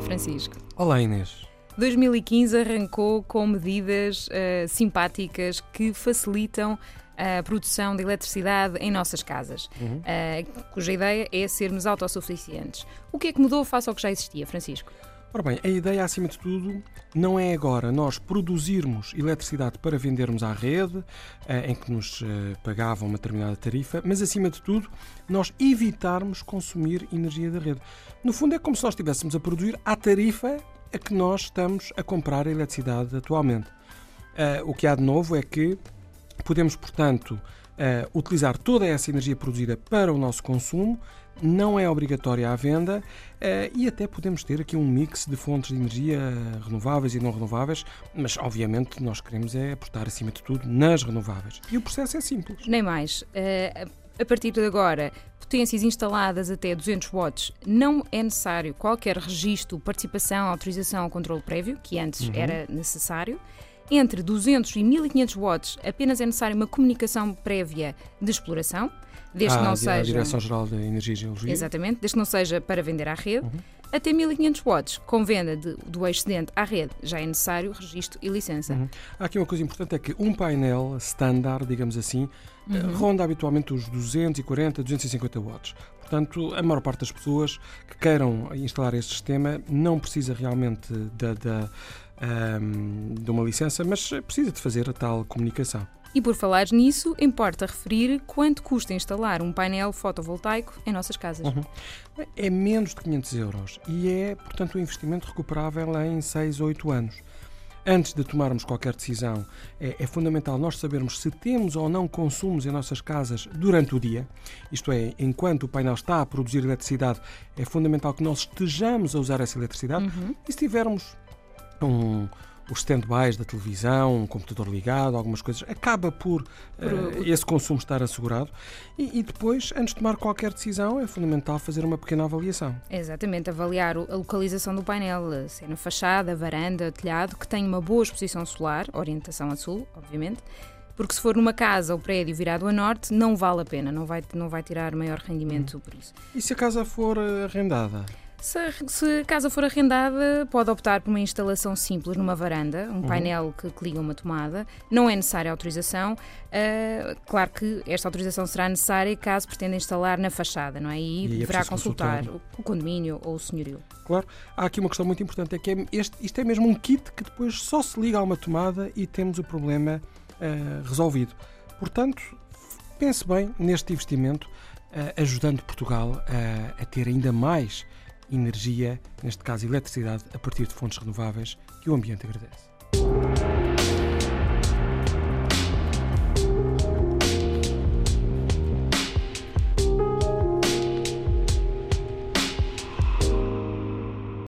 Francisco. Olá, Inês. 2015 arrancou com medidas uh, simpáticas que facilitam a produção de eletricidade em nossas casas, uhum. uh, cuja ideia é sermos autossuficientes. O que é que mudou face ao que já existia, Francisco? Ora bem, a ideia, acima de tudo, não é agora nós produzirmos eletricidade para vendermos à rede, eh, em que nos eh, pagavam uma determinada tarifa, mas, acima de tudo, nós evitarmos consumir energia da rede. No fundo, é como se nós estivéssemos a produzir à tarifa a que nós estamos a comprar a eletricidade atualmente. Eh, o que há de novo é que podemos, portanto, utilizar toda essa energia produzida para o nosso consumo, não é obrigatória à venda eh, e até podemos ter aqui um mix de fontes de energia renováveis e não renováveis, mas obviamente nós queremos é apostar acima de tudo nas renováveis. E o processo é simples. Nem mais. Eh, a partir de agora, potências instaladas até 200 watts, não é necessário qualquer registro, participação, autorização ou controle prévio, que antes uhum. era necessário. Entre 200 e 1500 watts, apenas é necessária uma comunicação prévia de exploração desde ah, que não seja. A Direção-Geral da Energia e Geologia. Exatamente, desde que não seja para vender à rede. Uhum. Até 1500 watts, com venda de, do excedente à rede, já é necessário registro e licença. Uhum. Há aqui uma coisa importante: é que um painel standard, digamos assim, eh, uhum. ronda habitualmente os 240, 250 watts. Portanto, a maior parte das pessoas que queiram instalar este sistema não precisa realmente da, da, um, de uma licença, mas precisa de fazer a tal comunicação. E por falar nisso, importa referir quanto custa instalar um painel fotovoltaico em nossas casas. Uhum. É menos de 500 euros e é, portanto, um investimento recuperável em 6 ou 8 anos. Antes de tomarmos qualquer decisão, é, é, fundamental nós sabermos se temos ou não consumos em nossas casas durante o dia. Isto é, enquanto o painel está a produzir eletricidade, é fundamental que nós estejamos a usar essa eletricidade. Uhum. E se tivermos um, os stand-bys da televisão, um computador ligado, algumas coisas, acaba por. Uh, esse consumo estar assegurado. E, e, depois, antes de tomar qualquer decisão, é fundamental fazer uma pequena avaliação. Exatamente, avaliar a localização do painel, se é na fachada, varanda, telhado, que tem uma boa exposição solar, orientação a sul, obviamente. Porque se for numa casa ou prédio virado a norte, não vale a pena, não vai, não vai tirar maior rendimento hum. por isso. E se a casa for eh, arrendada? Se, se, a casa for arrendada, pode optar por uma instalação simples numa varanda, um uhum. painel que, que, liga uma tomada. Não é necessária autorização. Uh, claro que esta autorização será necessária caso pretenda instalar na fachada, não é? E, e é deverá consultar, consultar o, o condomínio ou o senhorio. Claro, há aqui uma questão muito importante: é que é este, isto é mesmo um kit que depois só se liga a uma tomada e temos o problema uh, resolvido. Portanto, pense bem neste investimento, uh, ajudando Portugal a ter ainda mais energia, neste caso eletricidade, a partir de fontes renováveis que o ambiente agradece.